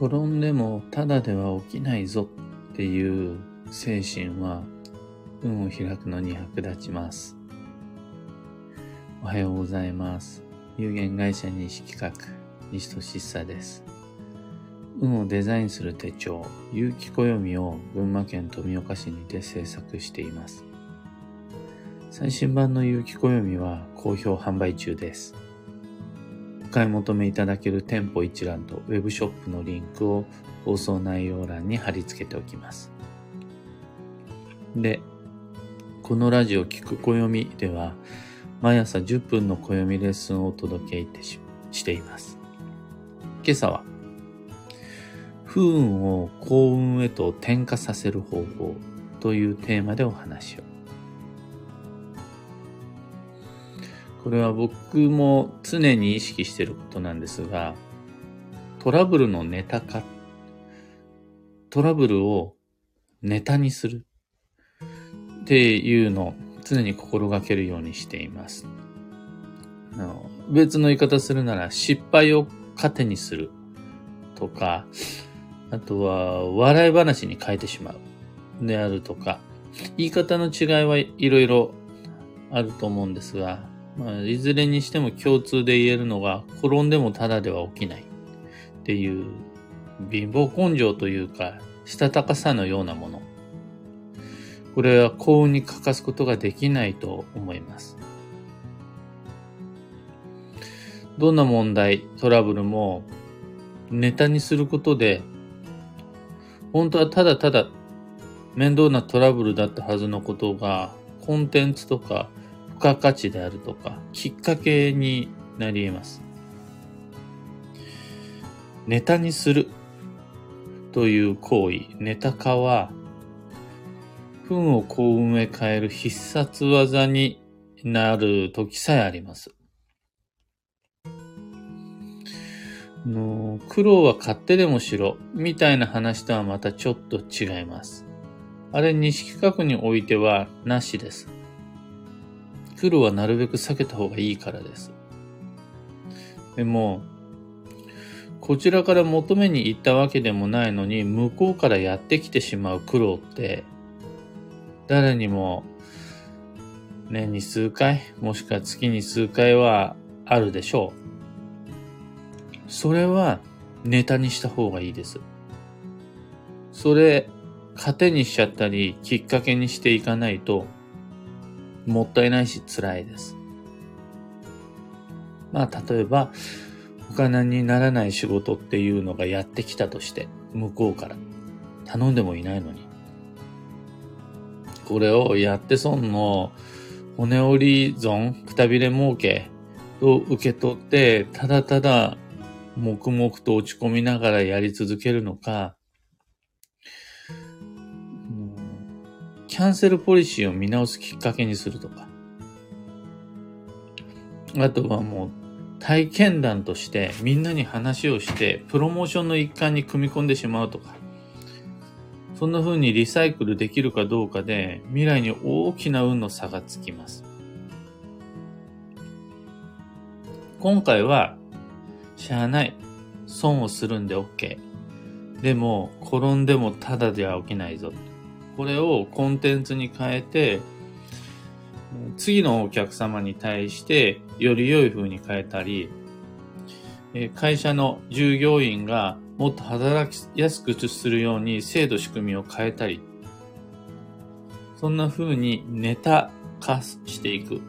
転んでもただでは起きないぞっていう精神は運を開くのに役立ちます。おはようございます。有限会社西企画、西俊久です。運をデザインする手帳、有機暦を群馬県富岡市にて制作しています。最新版の有機暦は好評販売中です。買い求めいただける店舗一覧とウェブショップのリンクを放送内容欄に貼り付けておきます。で、このラジオ聞く暦では、毎朝10分の暦レッスンをお届けいてししています。今朝は、不運を幸運へと転化させる方法というテーマでお話を。これは僕も常に意識してることなんですが、トラブルのネタ化、トラブルをネタにするっていうのを常に心がけるようにしています。あの別の言い方するなら失敗を糧にするとか、あとは笑い話に変えてしまうであるとか、言い方の違いはいろいろあると思うんですが、まあ、いずれにしても共通で言えるのが、転んでもただでは起きないっていう貧乏根性というか、したたかさのようなもの。これは幸運に欠かすことができないと思います。どんな問題、トラブルもネタにすることで、本当はただただ面倒なトラブルだったはずのことが、コンテンツとか付加価値であるとか、きっかけになり得ます。ネタにするという行為、ネタ化は、運を幸運へ変える必殺技になる時さえあります。の苦労は買ってでもしろ、みたいな話とはまたちょっと違います。あれ、西企画においてはなしです。苦労はなるべく避けた方がいいからです。でも、こちらから求めに行ったわけでもないのに、向こうからやってきてしまう苦労って、誰にも年に数回、もしくは月に数回はあるでしょう。それはネタにした方がいいです。それ、糧にしちゃったり、きっかけにしていかないと、もったいないし辛いです。まあ、例えば、お金にならない仕事っていうのがやってきたとして、向こうから。頼んでもいないのに。これをやって損の骨折り損、くたびれ儲けを受け取って、ただただ黙々と落ち込みながらやり続けるのか、キャンセルポリシーを見直すきっかけにするとか。あとはもう体験談としてみんなに話をしてプロモーションの一環に組み込んでしまうとか。そんな風にリサイクルできるかどうかで未来に大きな運の差がつきます。今回は、しゃあない。損をするんで OK。でも、転んでもただでは起きないぞ。これをコンテンツに変えて、次のお客様に対してより良い風に変えたり、会社の従業員がもっと働きやすくするように制度仕組みを変えたり、そんな風にネタ化していく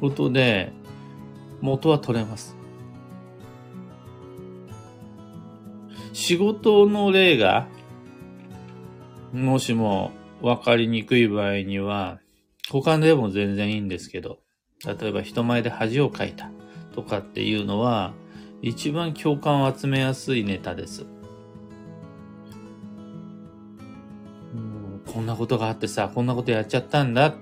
ことで元は取れます。仕事の例がもしも分かりにくい場合には、他でも全然いいんですけど、例えば人前で恥をかいたとかっていうのは、一番共感を集めやすいネタです。こんなことがあってさ、こんなことやっちゃったんだ。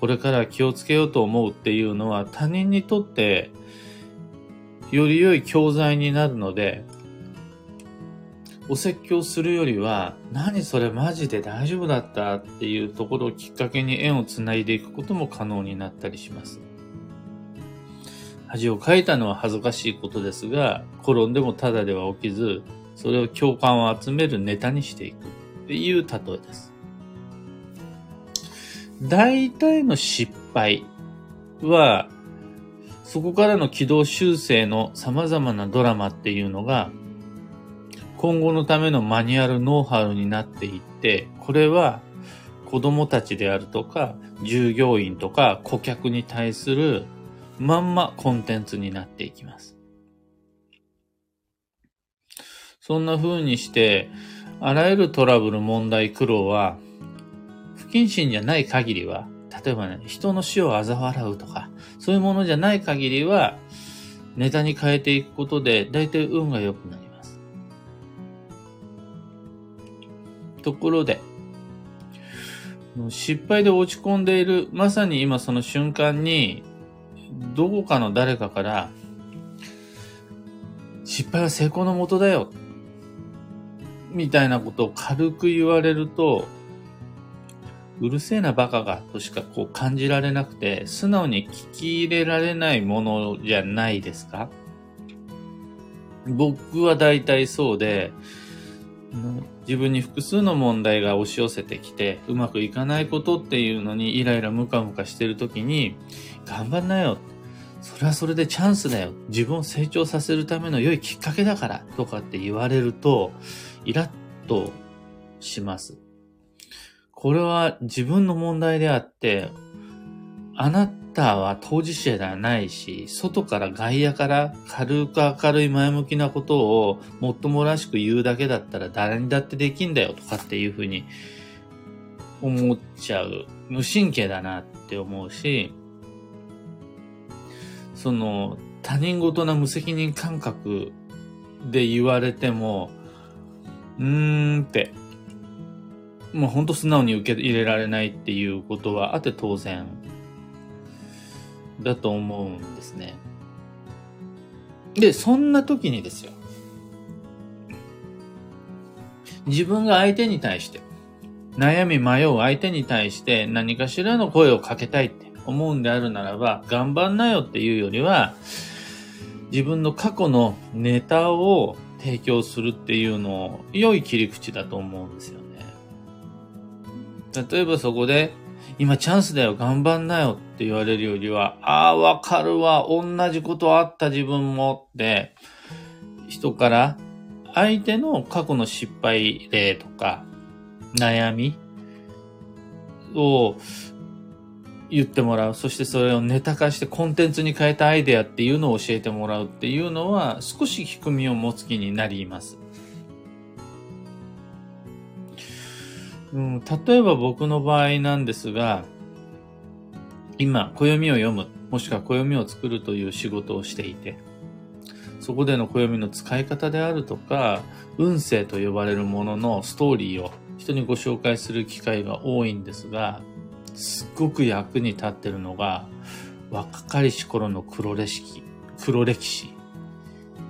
これから気をつけようと思うっていうのは他人にとってより良い教材になるので、お説教するよりは、何それマジで大丈夫だった？っていうところをきっかけに縁をつないでいくことも可能になったりします。恥をかいたのは恥ずかしいことですが、転んでもただでは起きず、それを共感を集めるネタにしていくっていう例えです。大体の失敗は、そこからの軌道修正の様々なドラマっていうのが、今後のためのマニュアルノウハウになっていって、これは子供たちであるとか、従業員とか顧客に対するまんまコンテンツになっていきます。そんな風にして、あらゆるトラブル、問題、苦労は、不謹慎じゃない限りは、例えばね、人の死を嘲笑うとか、そういうものじゃない限りは、ネタに変えていくことで、大体運が良くなります。ところで、失敗で落ち込んでいる、まさに今その瞬間に、どこかの誰かから、失敗は成功のもとだよ。みたいなことを軽く言われると、うるせえなバカがとしかこう感じられなくて、素直に聞き入れられないものじゃないですか僕は大体そうで、自分に複数の問題が押し寄せてきて、うまくいかないことっていうのにイライラムカムカしてる時に、頑張んなよ。それはそれでチャンスだよ。自分を成長させるための良いきっかけだから。とかって言われると、イラッとします。これは自分の問題であって、あなたたは当事者ではないし、外から外野から軽く明るい前向きなことをもっともらしく言うだけだったら誰にだってできんだよとかっていうふうに思っちゃう。無神経だなって思うし、その他人事な無責任感覚で言われても、うーんって、もうほんと素直に受け入れられないっていうことはあって当然だと思うんですね。で、そんな時にですよ。自分が相手に対して、悩み迷う相手に対して何かしらの声をかけたいって思うんであるならば、頑張んなよっていうよりは、自分の過去のネタを提供するっていうのを良い切り口だと思うんですよね。例えばそこで、今チャンスだよ、頑張んなよって言われるよりは、ああ、わかるわ、同じことあった自分もって、人から相手の過去の失敗例とか、悩みを言ってもらう。そしてそれをネタ化してコンテンツに変えたアイデアっていうのを教えてもらうっていうのは少し仕組みを持つ気になります。うん、例えば僕の場合なんですが、今、暦を読む、もしくは暦を作るという仕事をしていて、そこでの暦の使い方であるとか、運勢と呼ばれるもののストーリーを人にご紹介する機会が多いんですが、すっごく役に立ってるのが、若かりし頃の黒歴史、黒歴史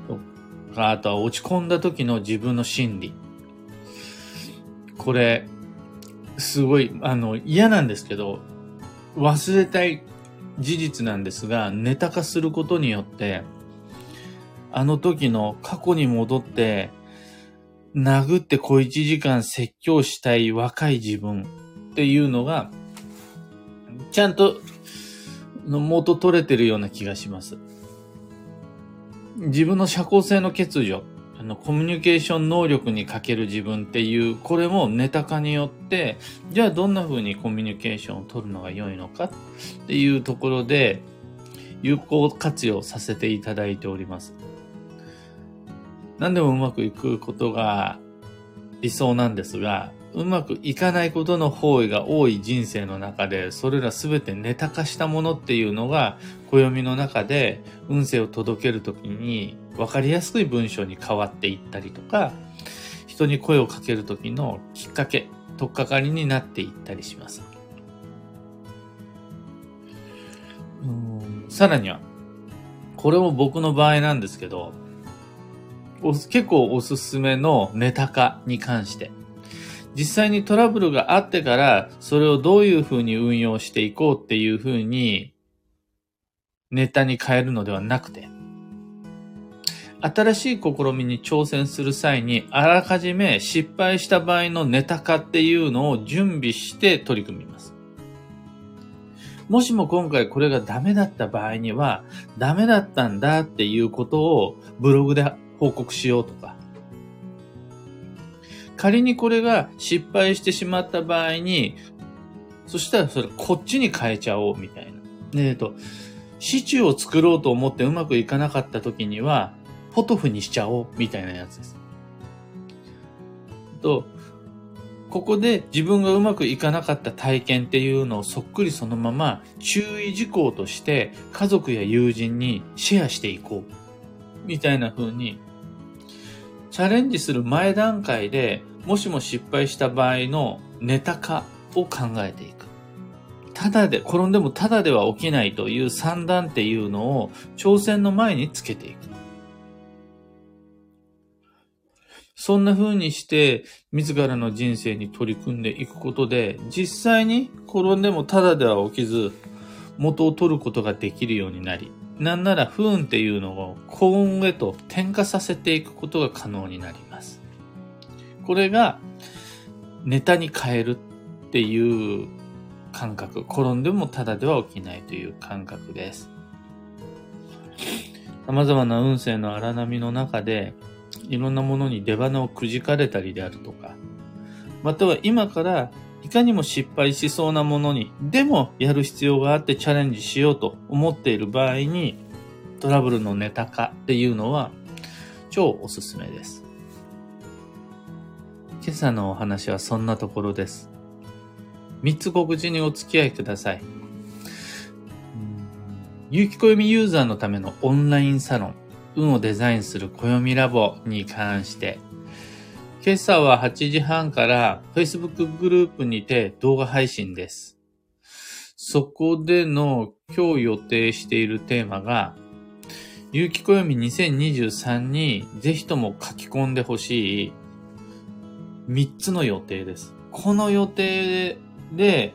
とか、あとは落ち込んだ時の自分の心理。これ、すごい、あの、嫌なんですけど、忘れたい事実なんですが、ネタ化することによって、あの時の過去に戻って、殴って小一時間説教したい若い自分っていうのがちゃんと、の元取れてるような気がします。自分の社交性の欠如、あの、コミュニケーション能力に欠ける自分っていう、これもネタ化によって、じゃあどんな風にコミュニケーションを取るのが良いのかっていうところで、有効活用させていただいております。何でもうまくいくことが理想なんですが、うまくいかないことの方位が多い人生の中で、それらすべてネタ化したものっていうのが、暦の中で運勢を届けるときに分かりやすい文章に変わっていったりとか、人に声をかけるときのきっかけ、とっかかりになっていったりします。うんさらには、これも僕の場合なんですけど、結構おすすめのネタ化に関して。実際にトラブルがあってから、それをどういうふうに運用していこうっていうふうに、ネタに変えるのではなくて、新しい試みに挑戦する際に、あらかじめ失敗した場合のネタ化っていうのを準備して取り組みます。もしも今回これがダメだった場合には、ダメだったんだっていうことをブログで報告しようとか、仮にこれが失敗してしまった場合に、そしたらそれこっちに変えちゃおうみたいな。えっと、シチューを作ろうと思ってうまくいかなかった時には、ポトフにしちゃおうみたいなやつです。と、ここで自分がうまくいかなかった体験っていうのをそっくりそのまま注意事項として家族や友人にシェアしていこう。みたいな風にチャレンジする前段階でもしも失敗した場合のネタ化を考えていく。ただで、転んでもただでは起きないという算段っていうのを挑戦の前につけていく。そんな風にして自らの人生に取り組んでいくことで実際に転んでもただでは起きず元を取ることができるようになりなんなら不運っていうのを幸運へと転化させていくことが可能になります。これがネタに変えるっていう感覚。転んでもただでは起きないという感覚です。様々な運勢の荒波の中で、いろんなものに出花をくじかれたりであるとか、または今からいかにも失敗しそうなものに、でもやる必要があってチャレンジしようと思っている場合に、トラブルのネタ化っていうのは超おすすめです。今朝のお話はそんなところです。三つ告知にお付き合いください。有機暦ユーザーのためのオンラインサロン、運をデザインする暦ラボに関して、今朝は8時半から Facebook グループにて動画配信です。そこでの今日予定しているテーマが、有機暦2023にぜひとも書き込んでほしい3つの予定です。この予定で、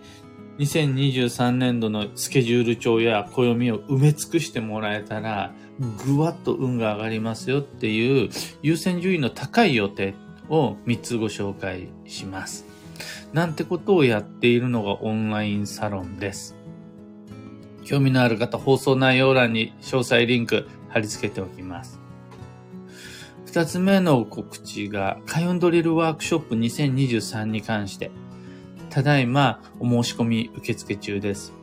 2023年度のスケジュール帳や暦を埋め尽くしてもらえたら、ぐわっと運が上がりますよっていう優先順位の高い予定を3つご紹介します。なんてことをやっているのがオンラインサロンです。興味のある方、放送内容欄に詳細リンク貼り付けておきます。二つ目の告知が、開運ドリルワークショップ2023に関して、ただいまお申し込み受付中です。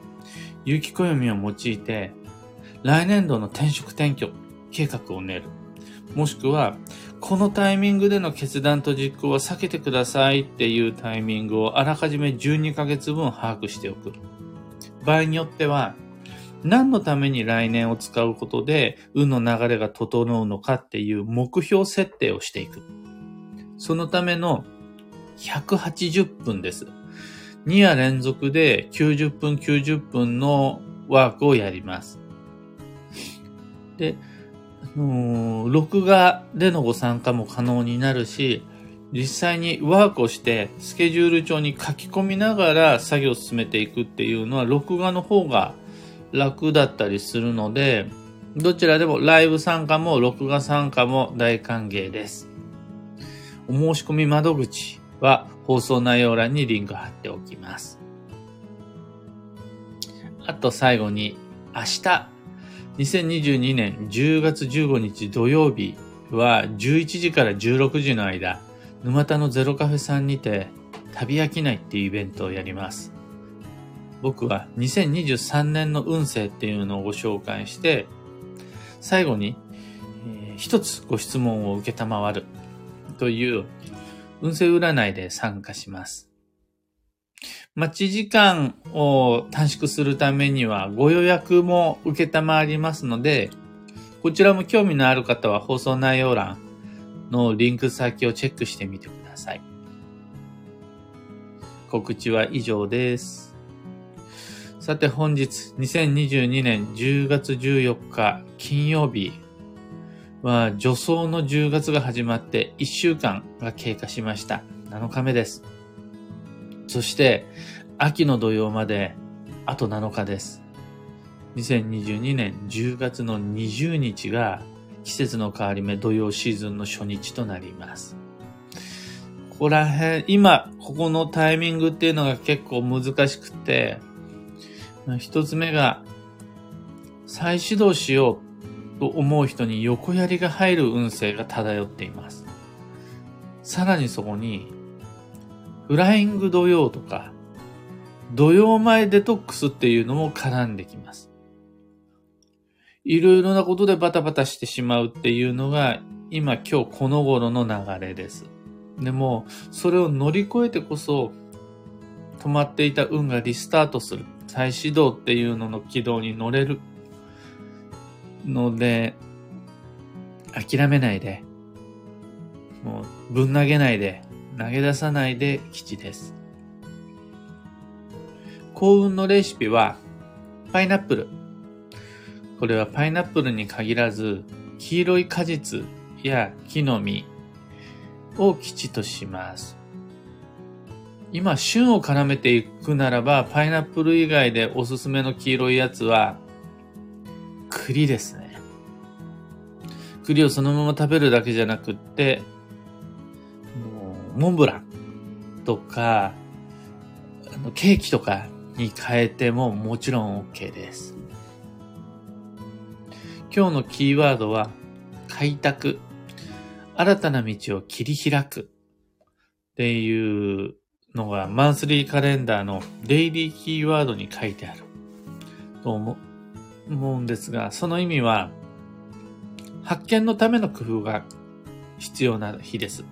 有機暦を用いて、来年度の転職転居計画を練る。もしくは、このタイミングでの決断と実行は避けてくださいっていうタイミングをあらかじめ12ヶ月分把握しておく。場合によっては、何のために来年を使うことで運の流れが整うのかっていう目標設定をしていく。そのための180分です。2夜連続で90分90分のワークをやります。で、あの録画でのご参加も可能になるし、実際にワークをしてスケジュール帳に書き込みながら作業を進めていくっていうのは録画の方が楽だったりするので、どちらでもライブ参加も録画参加も大歓迎です。お申し込み窓口は放送内容欄にリンク貼っておきます。あと最後に、明日、2022年10月15日土曜日は11時から16時の間、沼田のゼロカフェさんにて旅飽きないっていうイベントをやります。僕は2023年の運勢っていうのをご紹介して、最後に、えー、一つご質問を受けたまわるという運勢占いで参加します。待ち時間を短縮するためにはご予約も受けたまわりますので、こちらも興味のある方は放送内容欄のリンク先をチェックしてみてください。告知は以上です。さて本日2022年10月14日金曜日は助走の10月が始まって1週間が経過しました。7日目です。そして秋の土曜まであと7日です。2022年10月の20日が季節の変わり目、土曜シーズンの初日となります。ここら辺、今、ここのタイミングっていうのが結構難しくて、一つ目が、再始動しようと思う人に横槍が入る運勢が漂っています。さらにそこに、フライング土曜とか、土曜前デトックスっていうのも絡んできます。いろいろなことでバタバタしてしまうっていうのが、今今日この頃の流れです。でも、それを乗り越えてこそ、止まっていた運がリスタートする。再始動っていうのの軌道に乗れる。ので、諦めないで、もうぶん投げないで、投げ出さないで基地です。幸運のレシピは、パイナップル。これはパイナップルに限らず、黄色い果実や木の実を基地とします。今、旬を絡めていくならば、パイナップル以外でおすすめの黄色いやつは、栗ですね。栗をそのまま食べるだけじゃなくって、モンブランとか、あのケーキとかに変えてももちろん OK です。今日のキーワードは、開拓。新たな道を切り開く。っていうのがマンスリーカレンダーのデイリーキーワードに書いてある。と思思うんですが、その意味は、発見のための工夫が必要な日です。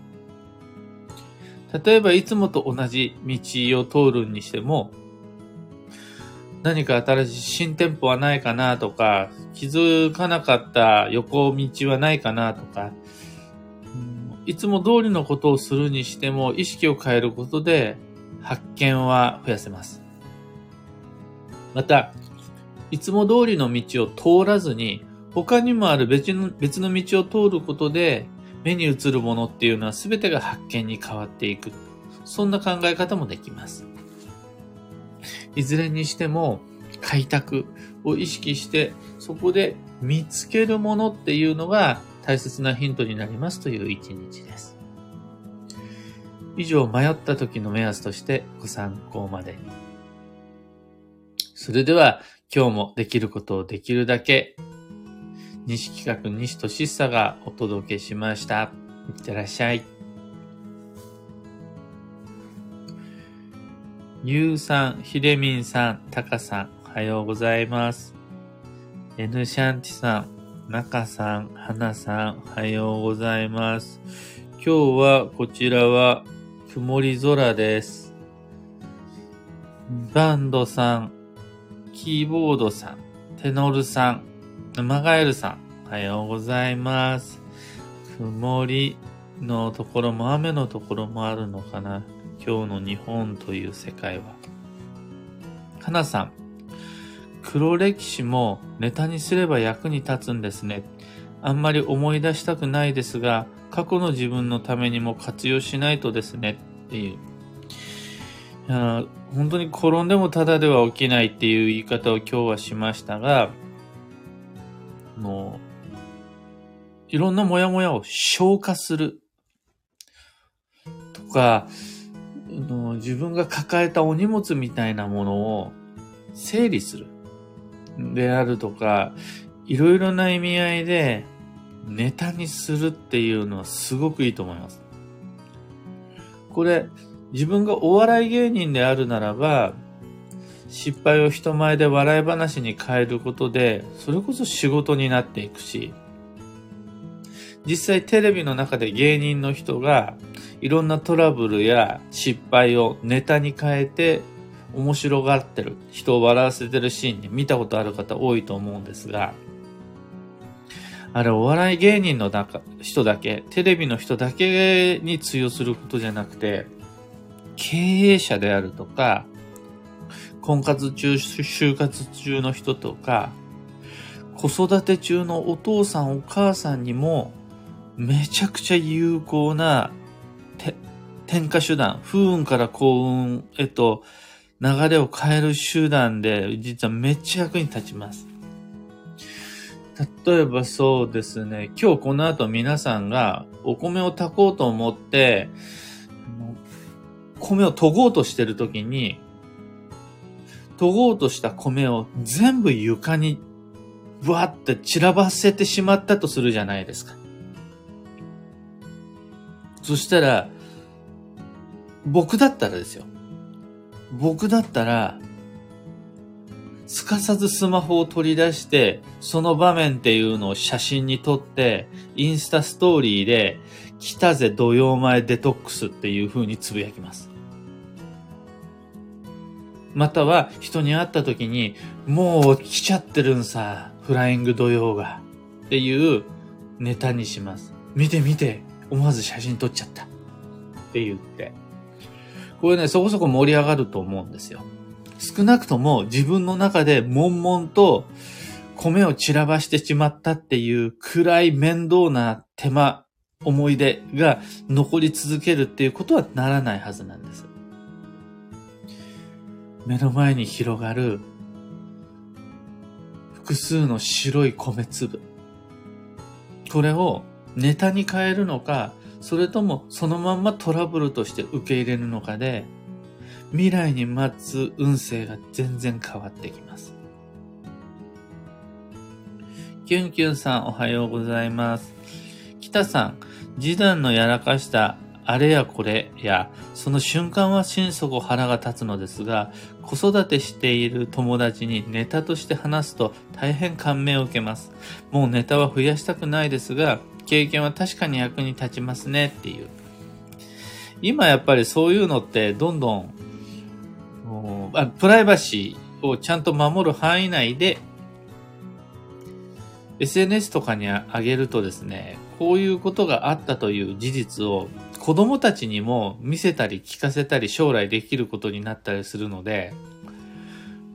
例えばいつもと同じ道を通るにしても、何か新しい新店舗はないかなとか、気づかなかった横道はないかなとか、いつも通りのことをするにしても意識を変えることで発見は増やせます。また、いつも通りの道を通らずに他にもある別の別の道を通ることで目に映るものっていうのは全てが発見に変わっていく。そんな考え方もできます。いずれにしても開拓を意識して、そこで見つけるものっていうのが大切なヒントになりますという一日です。以上、迷った時の目安としてご参考までに。それでは、今日もできることをできるだけ、西企画西俊久がお届けしました。いってらっしゃい。ゆうさん、ひでみんさん、たかさん、おはようございます。エヌシャンティさん、なかさん、はなさん、おはようございます。今日はこちらは曇り空です。バンドさん、キーボードさん、テノルさん、マガエルさん、おはようございます。曇りのところも雨のところもあるのかな今日の日本という世界は。かなさん、黒歴史もネタにすれば役に立つんですね。あんまり思い出したくないですが、過去の自分のためにも活用しないとですねっていう。いや本当に転んでもただでは起きないっていう言い方を今日はしましたが、もう、いろんなモヤモヤを消化するとか、の自分が抱えたお荷物みたいなものを整理するであるとか、いろいろな意味合いでネタにするっていうのはすごくいいと思います。これ、自分がお笑い芸人であるならば、失敗を人前で笑い話に変えることで、それこそ仕事になっていくし、実際テレビの中で芸人の人がいろんなトラブルや失敗をネタに変えて面白がってる、人を笑わせてるシーンに見たことある方多いと思うんですが、あれお笑い芸人の中人だけ、テレビの人だけに通用することじゃなくて、経営者であるとか、婚活中、就活中の人とか、子育て中のお父さんお母さんにもめちゃくちゃ有効な転化手段、不運から幸運へと流れを変える手段で、実はめっちゃ役に立ちます。例えばそうですね、今日この後皆さんがお米を炊こうと思って、米を研ごうとしてる時に、研ごうとした米を全部床にぶわって散らばせてしまったとするじゃないですか。そしたら、僕だったらですよ。僕だったら、すかさずスマホを取り出して、その場面っていうのを写真に撮って、インスタストーリーで、来たぜ土曜前デトックスっていう風につぶやきます。または人に会った時に、もう来ちゃってるんさ、フライング土曜が。っていうネタにします。見て見て、思わず写真撮っちゃった。って言って。これね、そこそこ盛り上がると思うんですよ。少なくとも自分の中で悶々と米を散らばしてしまったっていう暗い面倒な手間、思い出が残り続けるっていうことはならないはずなんです。目の前に広がる複数の白い米粒。これをネタに変えるのか、それともそのまんまトラブルとして受け入れるのかで、未来に待つ運勢が全然変わってきます。キュンキュンさんおはようございます。北さん、示談のやらかしたあれやこれや、その瞬間は心底腹が立つのですが、子育てしている友達にネタとして話すと大変感銘を受けます。もうネタは増やしたくないですが、経験は確かに役に立ちますねっていう。今やっぱりそういうのってどんどんプライバシーをちゃんと守る範囲内で SNS とかにあげるとですね、こういうことがあったという事実を子供たちにも見せたり聞かせたり将来できることになったりするので、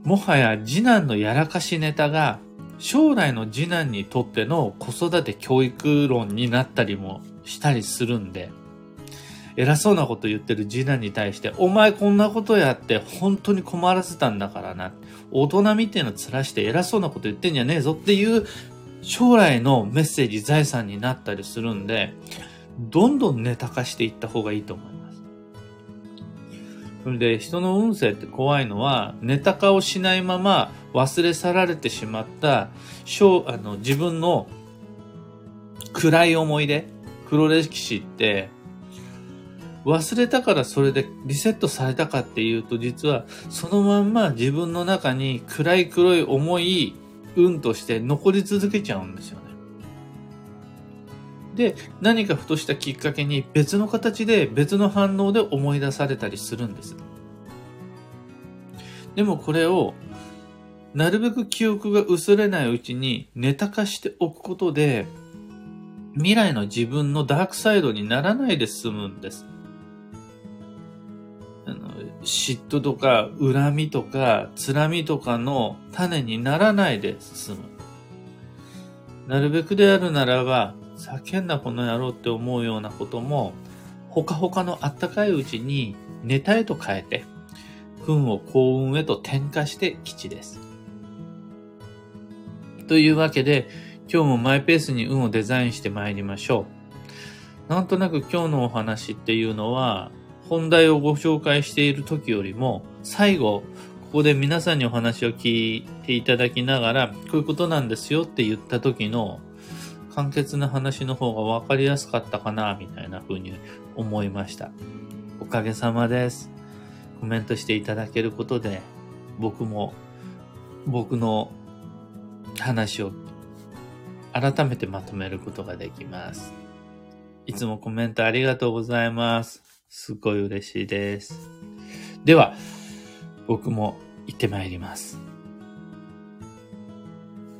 もはや次男のやらかしネタが将来の次男にとっての子育て教育論になったりもしたりするんで、偉そうなこと言ってる次男に対して、お前こんなことやって本当に困らせたんだからな。大人みてえのつらして偉そうなこと言ってんじゃねえぞっていう将来のメッセージ財産になったりするんで、どんどんネタ化していった方がいいと思います。それで人の運勢って怖いのは、ネタ化をしないまま忘れ去られてしまった、あの自分の暗い思い出、黒歴史って忘れたからそれでリセットされたかっていうと実はそのまんま自分の中に暗い黒い重い運として残り続けちゃうんですよね。で、何かふとしたきっかけに別の形で別の反応で思い出されたりするんです。でもこれをなるべく記憶が薄れないうちにネタ化しておくことで未来の自分のダークサイドにならないで済むんです。嫉妬とか恨みとかつらみとかの種にならないで進む。なるべくであるならば、叫んだこの野郎って思うようなことも、ほかほかのあったかいうちにネタへと変えて、運を幸運へと転化して吉です。というわけで、今日もマイペースに運をデザインして参りましょう。なんとなく今日のお話っていうのは、本題をご紹介している時よりも、最後、ここで皆さんにお話を聞いていただきながら、こういうことなんですよって言った時の簡潔な話の方が分かりやすかったかな、みたいな風に思いました。おかげさまです。コメントしていただけることで、僕も、僕の話を改めてまとめることができます。いつもコメントありがとうございます。すっごい嬉しいです。では、僕も行ってまいります。